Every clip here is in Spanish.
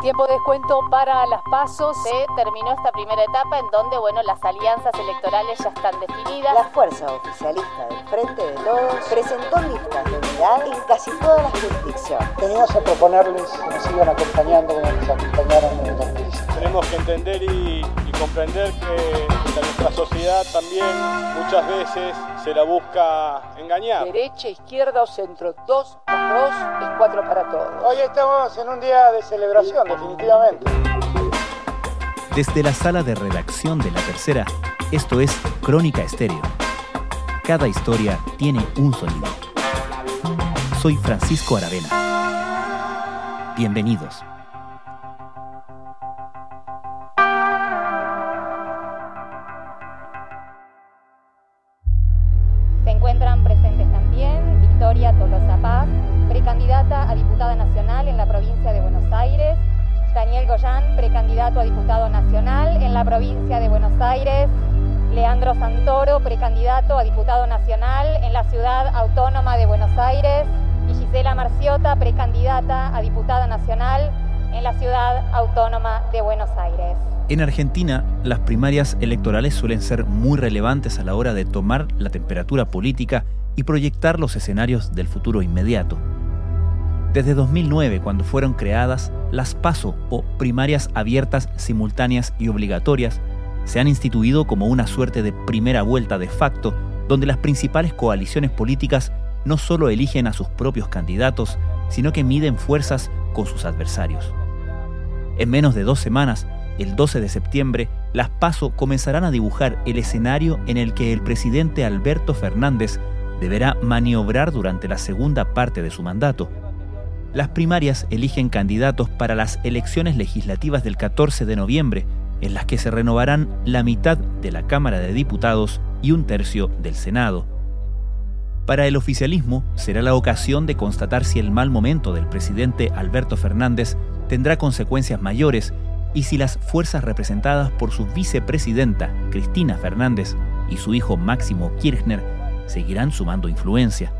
Tiempo de descuento para las pasos. Se terminó esta primera etapa en donde, bueno, las alianzas electorales ya están definidas. La fuerza oficialista del Frente de Todos presentó listas de unidad en casi todas las jurisdicciones. Venimos a proponerles que nos sigan acompañando como nos acompañaron en el 2015. Tenemos que entender y, y comprender que, que nuestra sociedad también muchas veces se la busca engañar. Derecha, izquierda o centro, dos más dos es cuatro para todos. Hoy estamos en un día de celebración, definitivamente. Desde la sala de redacción de La Tercera, esto es Crónica Estéreo. Cada historia tiene un sonido. Soy Francisco Aravena. Bienvenidos. En Argentina, las primarias electorales suelen ser muy relevantes a la hora de tomar la temperatura política y proyectar los escenarios del futuro inmediato. Desde 2009, cuando fueron creadas, las PASO o primarias abiertas, simultáneas y obligatorias se han instituido como una suerte de primera vuelta de facto, donde las principales coaliciones políticas no solo eligen a sus propios candidatos, sino que miden fuerzas con sus adversarios. En menos de dos semanas, el 12 de septiembre, las PASO comenzarán a dibujar el escenario en el que el presidente Alberto Fernández deberá maniobrar durante la segunda parte de su mandato. Las primarias eligen candidatos para las elecciones legislativas del 14 de noviembre, en las que se renovarán la mitad de la Cámara de Diputados y un tercio del Senado. Para el oficialismo será la ocasión de constatar si el mal momento del presidente Alberto Fernández tendrá consecuencias mayores y si las fuerzas representadas por su vicepresidenta, Cristina Fernández, y su hijo Máximo Kirchner seguirán sumando influencia.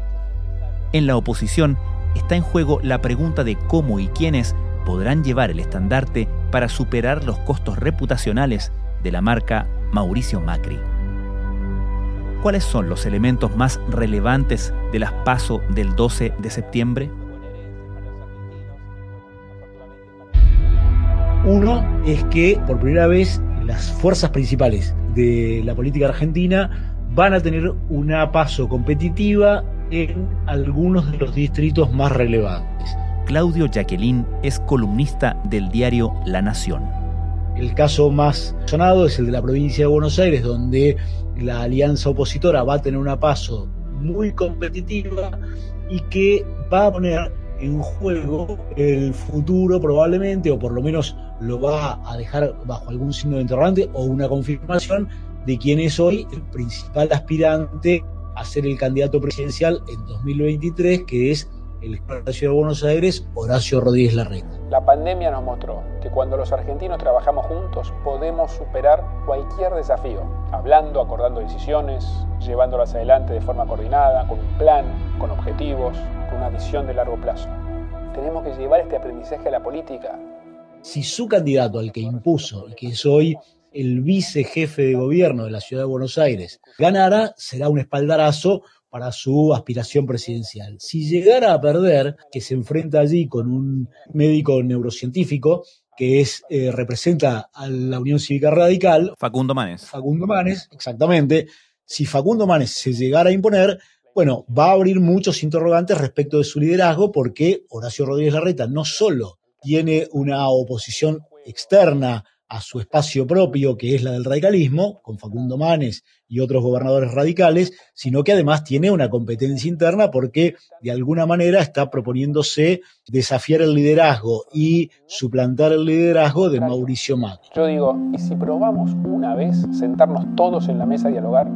En la oposición está en juego la pregunta de cómo y quiénes podrán llevar el estandarte para superar los costos reputacionales de la marca Mauricio Macri. ¿Cuáles son los elementos más relevantes de las PASO del 12 de septiembre? Uno es que por primera vez las fuerzas principales de la política argentina van a tener una paso competitiva en algunos de los distritos más relevantes. Claudio Jacqueline es columnista del diario La Nación. El caso más sonado es el de la provincia de Buenos Aires, donde la alianza opositora va a tener una paso muy competitiva y que va a poner en juego el futuro probablemente, o por lo menos lo va a dejar bajo algún signo de interrogante o una confirmación de quién es hoy el principal aspirante a ser el candidato presidencial en 2023, que es el de de Buenos Aires, Horacio Rodríguez Larreta. La pandemia nos mostró que cuando los argentinos trabajamos juntos podemos superar cualquier desafío, hablando, acordando decisiones, llevándolas adelante de forma coordinada, con un plan, con objetivos, con una visión de largo plazo. Tenemos que llevar este aprendizaje a la política. Si su candidato, al que impuso y que es hoy el vicejefe de gobierno de la Ciudad de Buenos Aires, ganara, será un espaldarazo para su aspiración presidencial. Si llegara a perder, que se enfrenta allí con un médico neurocientífico que es, eh, representa a la Unión Cívica Radical. Facundo Manes. Facundo Manes, exactamente. Si Facundo Manes se llegara a imponer, bueno, va a abrir muchos interrogantes respecto de su liderazgo porque Horacio Rodríguez Larreta no solo tiene una oposición externa a su espacio propio, que es la del radicalismo, con Facundo Manes y otros gobernadores radicales, sino que además tiene una competencia interna porque de alguna manera está proponiéndose desafiar el liderazgo y suplantar el liderazgo de Mauricio Macri. Yo digo, ¿y si probamos una vez sentarnos todos en la mesa a dialogar?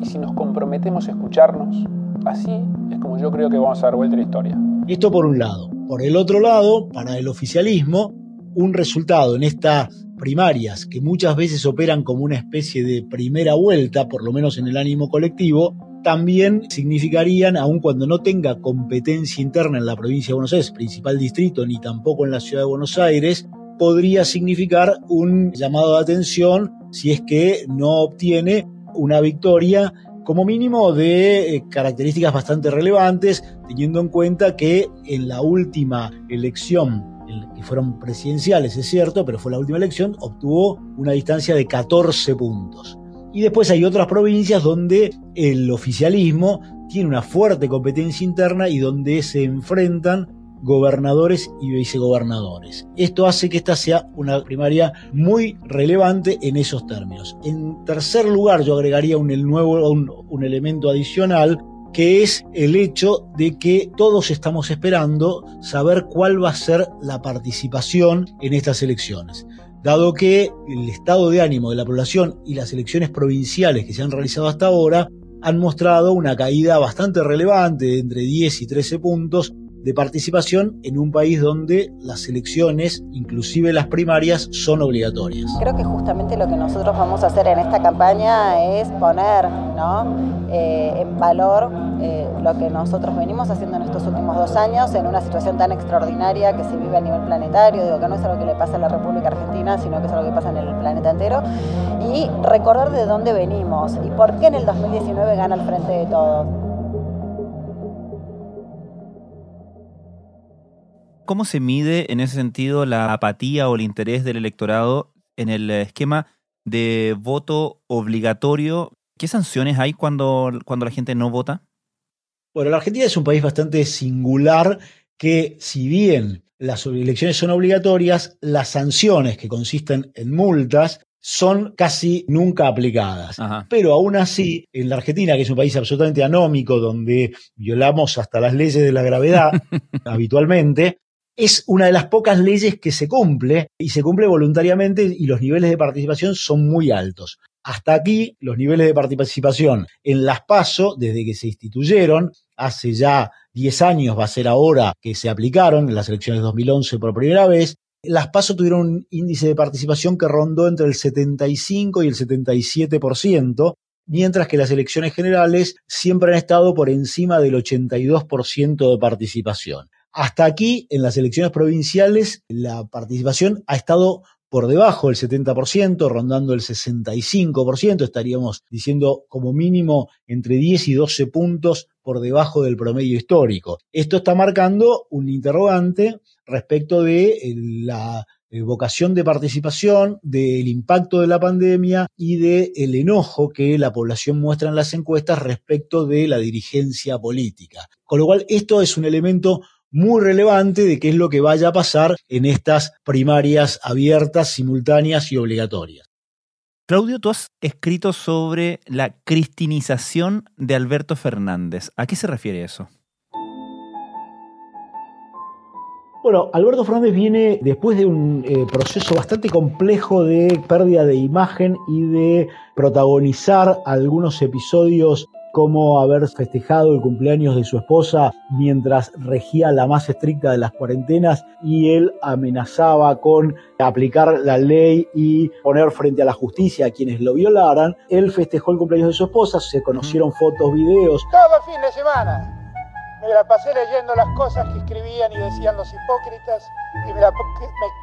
¿Y si nos comprometemos a escucharnos? Así es como yo creo que vamos a dar vuelta a la historia. Esto por un lado. Por el otro lado, para el oficialismo, un resultado en estas primarias que muchas veces operan como una especie de primera vuelta, por lo menos en el ánimo colectivo, también significarían, aun cuando no tenga competencia interna en la provincia de Buenos Aires, principal distrito, ni tampoco en la ciudad de Buenos Aires, podría significar un llamado de atención si es que no obtiene una victoria como mínimo de eh, características bastante relevantes, teniendo en cuenta que en la última elección, que fueron presidenciales, es cierto, pero fue la última elección, obtuvo una distancia de 14 puntos. Y después hay otras provincias donde el oficialismo tiene una fuerte competencia interna y donde se enfrentan gobernadores y vicegobernadores. Esto hace que esta sea una primaria muy relevante en esos términos. En tercer lugar, yo agregaría un, nuevo, un, elemento adicional que es el hecho de que todos estamos esperando saber cuál va a ser la participación en estas elecciones. Dado que el estado de ánimo de la población y las elecciones provinciales que se han realizado hasta ahora han mostrado una caída bastante relevante de entre 10 y 13 puntos de participación en un país donde las elecciones, inclusive las primarias, son obligatorias. Creo que justamente lo que nosotros vamos a hacer en esta campaña es poner eh, en valor eh, lo que nosotros venimos haciendo en estos últimos dos años en una situación tan extraordinaria que se vive a nivel planetario, digo que no es algo que le pasa a la República Argentina, sino que es algo que pasa en el planeta entero, y recordar de dónde venimos y por qué en el 2019 gana el frente de todos. ¿Cómo se mide en ese sentido la apatía o el interés del electorado en el esquema de voto obligatorio? ¿Qué sanciones hay cuando, cuando la gente no vota? Bueno, la Argentina es un país bastante singular que si bien las elecciones son obligatorias, las sanciones que consisten en multas son casi nunca aplicadas. Pero aún así, en la Argentina, que es un país absolutamente anómico, donde violamos hasta las leyes de la gravedad habitualmente, es una de las pocas leyes que se cumple y se cumple voluntariamente y los niveles de participación son muy altos. Hasta aquí, los niveles de participación en las PASO, desde que se instituyeron, hace ya 10 años va a ser ahora que se aplicaron en las elecciones de 2011 por primera vez, las PASO tuvieron un índice de participación que rondó entre el 75 y el 77%, mientras que las elecciones generales siempre han estado por encima del 82% de participación. Hasta aquí, en las elecciones provinciales, la participación ha estado por debajo del 70%, rondando el 65%, estaríamos diciendo como mínimo entre 10 y 12 puntos por debajo del promedio histórico. Esto está marcando un interrogante respecto de la eh, vocación de participación, del impacto de la pandemia y del enojo que la población muestra en las encuestas respecto de la dirigencia política. Con lo cual, esto es un elemento muy relevante de qué es lo que vaya a pasar en estas primarias abiertas, simultáneas y obligatorias. Claudio, tú has escrito sobre la cristinización de Alberto Fernández. ¿A qué se refiere eso? Bueno, Alberto Fernández viene después de un eh, proceso bastante complejo de pérdida de imagen y de protagonizar algunos episodios como haber festejado el cumpleaños de su esposa mientras regía la más estricta de las cuarentenas y él amenazaba con aplicar la ley y poner frente a la justicia a quienes lo violaran. Él festejó el cumpleaños de su esposa, se conocieron fotos, videos. Todo fin de semana me la pasé leyendo las cosas que escribían y decían los hipócritas y me,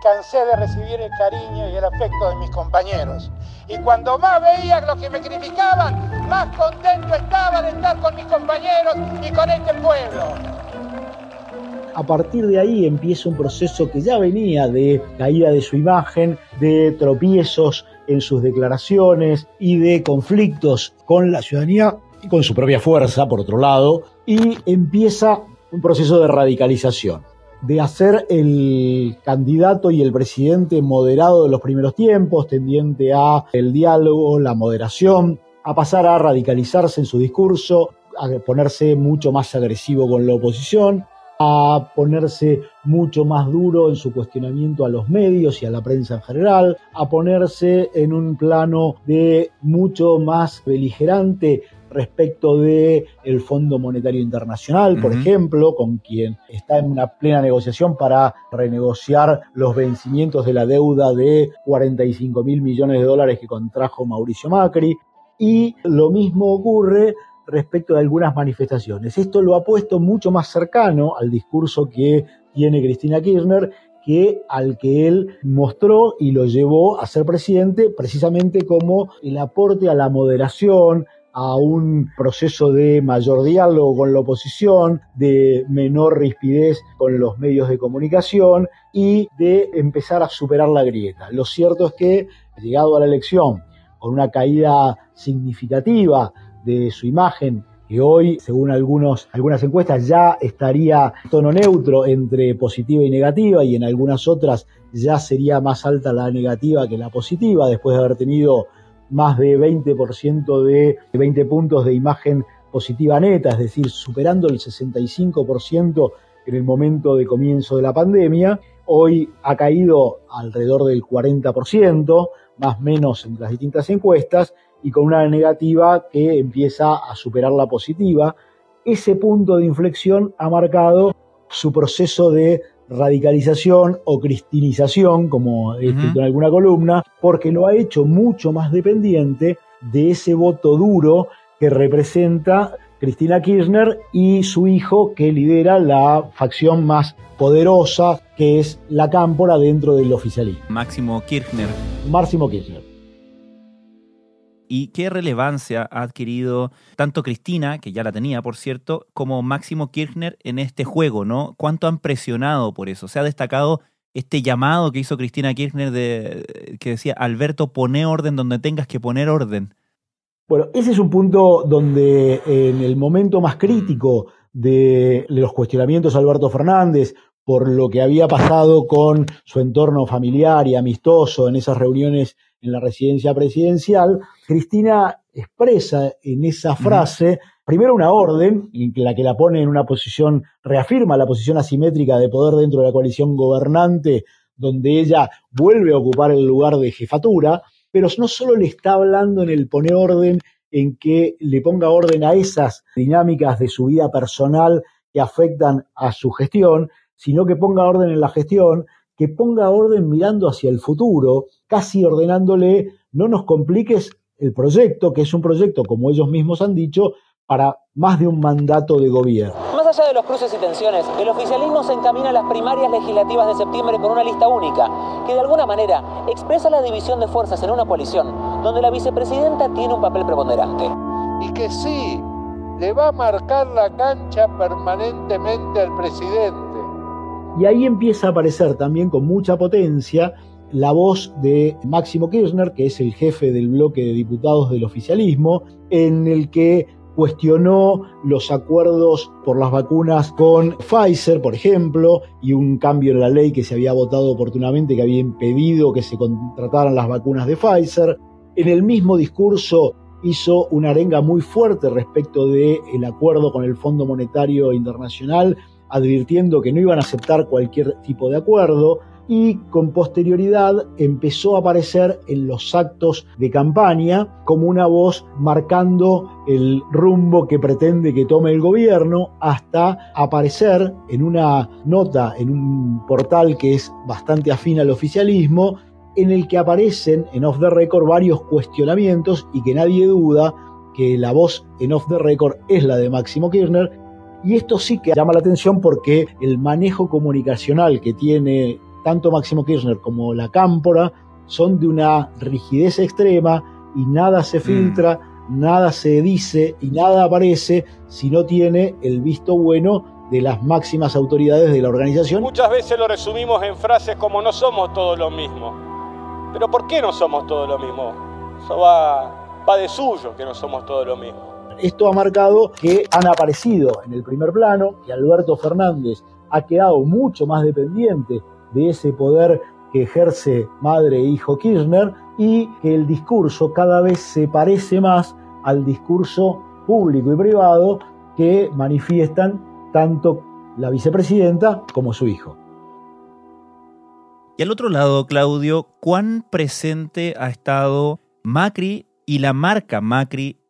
cansé de recibir el cariño y el afecto de mis compañeros. Y cuando más veía lo que me criticaban, más contento estaba de estar con mis compañeros y con este pueblo. A partir de ahí empieza un proceso que ya venía de caída de su imagen, de tropiezos en sus declaraciones y de conflictos con la ciudadanía y con su propia fuerza, por otro lado, y empieza un proceso de radicalización, de hacer el candidato y el presidente moderado de los primeros tiempos, tendiente a el diálogo, la moderación, a pasar a radicalizarse en su discurso, a ponerse mucho más agresivo con la oposición, a ponerse mucho más duro en su cuestionamiento a los medios y a la prensa en general, a ponerse en un plano de mucho más beligerante respecto de el Fondo Monetario Internacional, por ejemplo, con quien está en una plena negociación para renegociar los vencimientos de la deuda de 45 mil millones de dólares que contrajo Mauricio Macri. Y lo mismo ocurre respecto de algunas manifestaciones. Esto lo ha puesto mucho más cercano al discurso que tiene Cristina Kirchner que al que él mostró y lo llevó a ser presidente precisamente como el aporte a la moderación, a un proceso de mayor diálogo con la oposición, de menor rispidez con los medios de comunicación y de empezar a superar la grieta. Lo cierto es que, llegado a la elección, con una caída significativa de su imagen, que hoy, según algunos, algunas encuestas, ya estaría tono neutro entre positiva y negativa, y en algunas otras ya sería más alta la negativa que la positiva, después de haber tenido más de 20% de 20 puntos de imagen positiva neta, es decir, superando el 65% en el momento de comienzo de la pandemia. Hoy ha caído alrededor del 40%, más o menos en las distintas encuestas, y con una negativa que empieza a superar la positiva. Ese punto de inflexión ha marcado su proceso de radicalización o cristinización, como he escrito en alguna columna, porque lo ha hecho mucho más dependiente de ese voto duro que representa Cristina Kirchner y su hijo que lidera la facción más poderosa que es la cámpora dentro del oficialismo. Máximo Kirchner. Máximo Kirchner y qué relevancia ha adquirido tanto Cristina, que ya la tenía, por cierto, como Máximo Kirchner en este juego, ¿no? ¿Cuánto han presionado por eso? Se ha destacado este llamado que hizo Cristina Kirchner de que decía, Alberto, pone orden donde tengas que poner orden. Bueno, ese es un punto donde en el momento más crítico de los cuestionamientos a Alberto Fernández, por lo que había pasado con su entorno familiar y amistoso en esas reuniones en la residencia presidencial, Cristina expresa en esa frase, primero una orden, en la que la pone en una posición, reafirma la posición asimétrica de poder dentro de la coalición gobernante, donde ella vuelve a ocupar el lugar de jefatura, pero no solo le está hablando en el pone orden, en que le ponga orden a esas dinámicas de su vida personal que afectan a su gestión, sino que ponga orden en la gestión, que ponga orden mirando hacia el futuro, casi ordenándole, no nos compliques el proyecto, que es un proyecto, como ellos mismos han dicho, para más de un mandato de gobierno. Más allá de los cruces y tensiones, el oficialismo se encamina a las primarias legislativas de septiembre con una lista única, que de alguna manera expresa la división de fuerzas en una coalición, donde la vicepresidenta tiene un papel preponderante. Y que sí, le va a marcar la cancha permanentemente al presidente y ahí empieza a aparecer también con mucha potencia la voz de Máximo Kirchner, que es el jefe del bloque de diputados del oficialismo, en el que cuestionó los acuerdos por las vacunas con Pfizer, por ejemplo, y un cambio en la ley que se había votado oportunamente que había impedido que se contrataran las vacunas de Pfizer. En el mismo discurso hizo una arenga muy fuerte respecto del el acuerdo con el Fondo Monetario Internacional advirtiendo que no iban a aceptar cualquier tipo de acuerdo y con posterioridad empezó a aparecer en los actos de campaña como una voz marcando el rumbo que pretende que tome el gobierno hasta aparecer en una nota en un portal que es bastante afín al oficialismo en el que aparecen en off the record varios cuestionamientos y que nadie duda que la voz en off the record es la de Máximo Kirchner y esto sí que llama la atención porque el manejo comunicacional que tiene tanto Máximo Kirchner como la Cámpora son de una rigidez extrema y nada se mm. filtra, nada se dice y nada aparece si no tiene el visto bueno de las máximas autoridades de la organización. Muchas veces lo resumimos en frases como no somos todos lo mismo. Pero ¿por qué no somos todos lo mismo? Eso va, va de suyo que no somos todos lo mismo. Esto ha marcado que han aparecido en el primer plano, que Alberto Fernández ha quedado mucho más dependiente de ese poder que ejerce madre e hijo Kirchner y que el discurso cada vez se parece más al discurso público y privado que manifiestan tanto la vicepresidenta como su hijo. Y al otro lado, Claudio, ¿cuán presente ha estado Macri y la marca Macri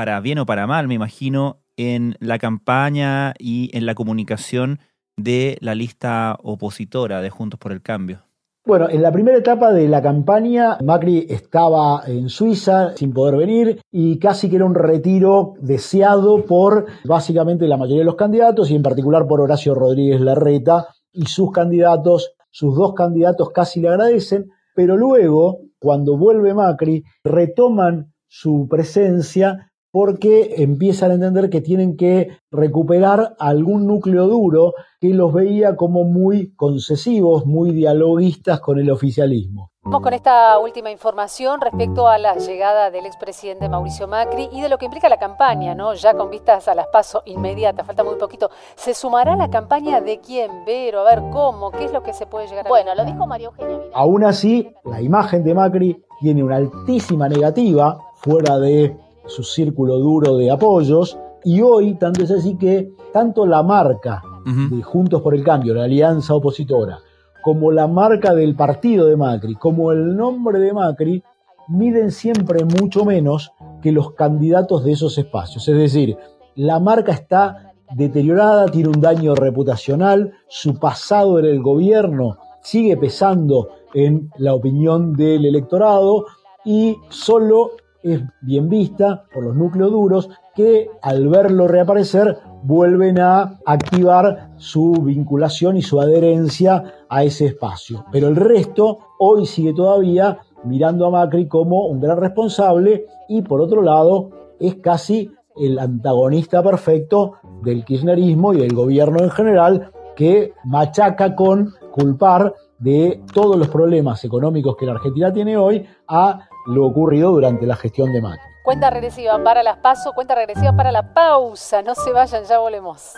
para bien o para mal, me imagino, en la campaña y en la comunicación de la lista opositora de Juntos por el Cambio? Bueno, en la primera etapa de la campaña, Macri estaba en Suiza sin poder venir y casi que era un retiro deseado por básicamente la mayoría de los candidatos y en particular por Horacio Rodríguez Larreta y sus candidatos, sus dos candidatos casi le agradecen, pero luego, cuando vuelve Macri, retoman su presencia porque empiezan a entender que tienen que recuperar algún núcleo duro que los veía como muy concesivos, muy dialoguistas con el oficialismo. Vamos con esta última información respecto a la llegada del expresidente Mauricio Macri y de lo que implica la campaña, ¿no? Ya con vistas a las pasos inmediatas, falta muy poquito. ¿Se sumará la campaña de quién, Vero? A ver cómo, qué es lo que se puede llegar a Bueno, lo dijo María Eugenia Vidal. Aún así, la imagen de Macri tiene una altísima negativa fuera de su círculo duro de apoyos y hoy tanto es así que tanto la marca de Juntos por el Cambio, la alianza opositora, como la marca del partido de Macri, como el nombre de Macri, miden siempre mucho menos que los candidatos de esos espacios. Es decir, la marca está deteriorada, tiene un daño reputacional, su pasado en el gobierno sigue pesando en la opinión del electorado y solo es bien vista por los núcleos duros que al verlo reaparecer vuelven a activar su vinculación y su adherencia a ese espacio. Pero el resto hoy sigue todavía mirando a Macri como un gran responsable y por otro lado es casi el antagonista perfecto del kirchnerismo y del gobierno en general que machaca con culpar de todos los problemas económicos que la Argentina tiene hoy a lo ocurrido durante la gestión de Macri. Cuenta regresiva para las pasos, cuenta regresiva para la pausa. No se vayan, ya volvemos.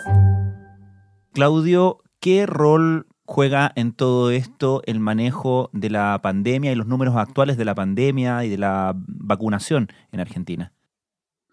Claudio, ¿qué rol juega en todo esto el manejo de la pandemia y los números actuales de la pandemia y de la vacunación en Argentina?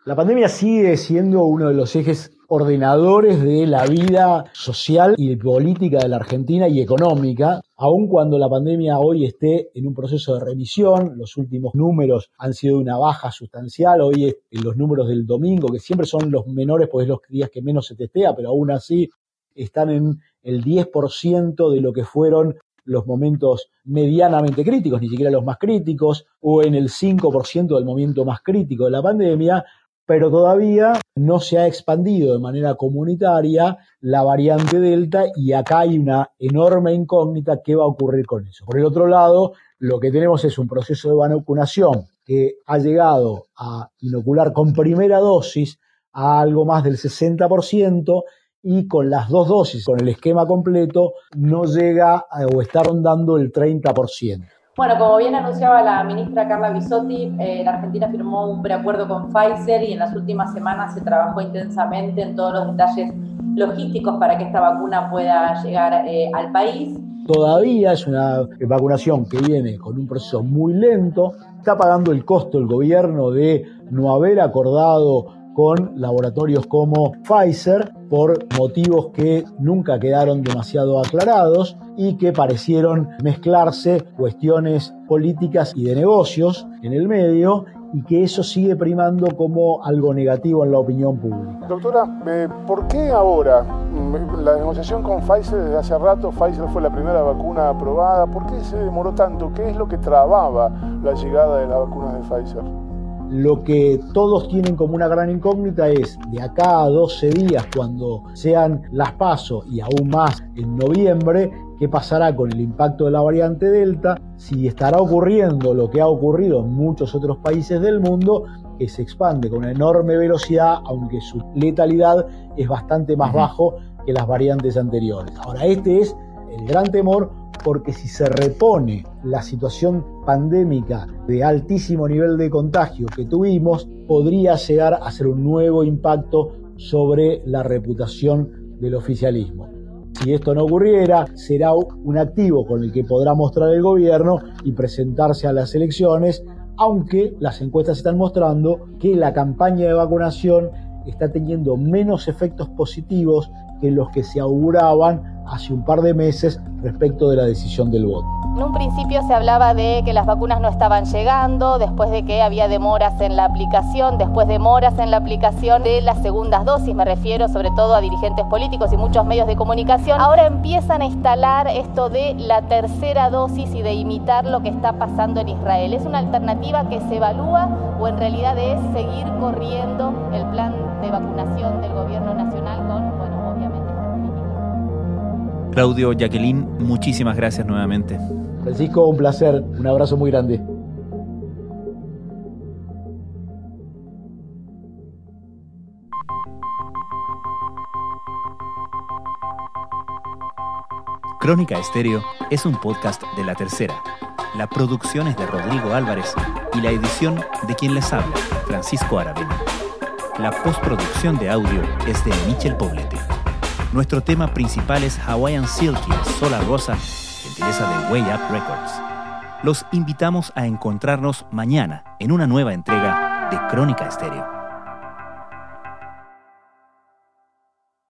La pandemia sigue siendo uno de los ejes ordenadores de la vida social y política de la Argentina y económica, aun cuando la pandemia hoy esté en un proceso de remisión, los últimos números han sido una baja sustancial, hoy en los números del domingo, que siempre son los menores, pues los días que menos se testea, pero aún así están en el 10% de lo que fueron los momentos medianamente críticos, ni siquiera los más críticos, o en el 5% del momento más crítico de la pandemia, pero todavía no se ha expandido de manera comunitaria la variante Delta y acá hay una enorme incógnita qué va a ocurrir con eso. Por el otro lado, lo que tenemos es un proceso de vacunación que ha llegado a inocular con primera dosis a algo más del 60% y con las dos dosis, con el esquema completo, no llega o está rondando el 30%. Bueno, como bien anunciaba la ministra Carla Bisotti, eh, la Argentina firmó un preacuerdo con Pfizer y en las últimas semanas se trabajó intensamente en todos los detalles logísticos para que esta vacuna pueda llegar eh, al país. Todavía es una vacunación que viene con un proceso muy lento, está pagando el costo el gobierno de no haber acordado con laboratorios como Pfizer por motivos que nunca quedaron demasiado aclarados y que parecieron mezclarse cuestiones políticas y de negocios en el medio y que eso sigue primando como algo negativo en la opinión pública. Doctora, eh, ¿por qué ahora? Mm, la negociación con Pfizer desde hace rato, Pfizer fue la primera vacuna aprobada, ¿por qué se demoró tanto? ¿Qué es lo que trababa la llegada de las vacunas de Pfizer? Lo que todos tienen como una gran incógnita es de acá a 12 días, cuando sean las pasos y aún más en noviembre, qué pasará con el impacto de la variante Delta, si estará ocurriendo lo que ha ocurrido en muchos otros países del mundo, que se expande con una enorme velocidad, aunque su letalidad es bastante más bajo que las variantes anteriores. Ahora, este es el gran temor porque si se repone la situación pandémica de altísimo nivel de contagio que tuvimos, podría llegar a ser un nuevo impacto sobre la reputación del oficialismo. Si esto no ocurriera, será un activo con el que podrá mostrar el gobierno y presentarse a las elecciones, aunque las encuestas están mostrando que la campaña de vacunación está teniendo menos efectos positivos que los que se auguraban hace un par de meses respecto de la decisión del voto. En un principio se hablaba de que las vacunas no estaban llegando, después de que había demoras en la aplicación, después demoras en la aplicación de las segundas dosis, me refiero sobre todo a dirigentes políticos y muchos medios de comunicación. Ahora empiezan a instalar esto de la tercera dosis y de imitar lo que está pasando en Israel. ¿Es una alternativa que se evalúa o en realidad es seguir corriendo el plan de vacunación del gobierno nacional Claudio, Jacqueline, muchísimas gracias nuevamente. Francisco, un placer, un abrazo muy grande. Crónica Estéreo es un podcast de La Tercera. La producción es de Rodrigo Álvarez y la edición de quien les habla, Francisco Aravena. La postproducción de audio es de Michel Poblete. Nuestro tema principal es Hawaiian Silky Sola Rosa, gentileza de Way Up Records. Los invitamos a encontrarnos mañana en una nueva entrega de Crónica Estéreo.